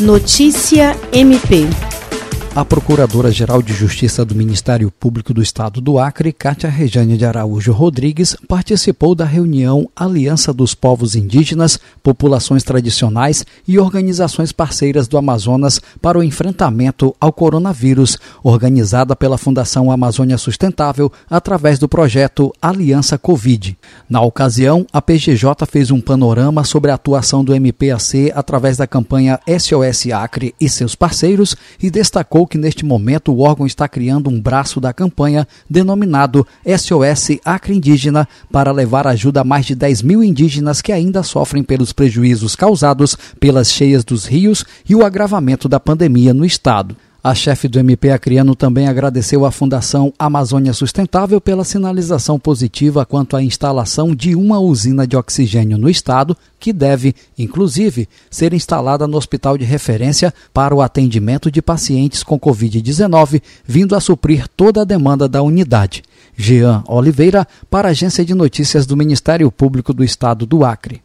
Notícia MP. A Procuradora-Geral de Justiça do Ministério Público do Estado do Acre, Cátia Rejane de Araújo Rodrigues, participou da reunião Aliança dos Povos Indígenas, Populações Tradicionais e Organizações Parceiras do Amazonas para o enfrentamento ao coronavírus, organizada pela Fundação Amazônia Sustentável através do projeto Aliança Covid. Na ocasião, a PGJ fez um panorama sobre a atuação do MPAC através da campanha SOS Acre e seus parceiros e destacou que neste momento o órgão está criando um braço da campanha denominado SOS Acre Indígena para levar ajuda a mais de 10 mil indígenas que ainda sofrem pelos prejuízos causados pelas cheias dos rios e o agravamento da pandemia no estado. A chefe do MP Acreano também agradeceu à Fundação Amazônia Sustentável pela sinalização positiva quanto à instalação de uma usina de oxigênio no estado, que deve, inclusive, ser instalada no hospital de referência para o atendimento de pacientes com Covid-19, vindo a suprir toda a demanda da unidade. Jean Oliveira, para a Agência de Notícias do Ministério Público do Estado do Acre.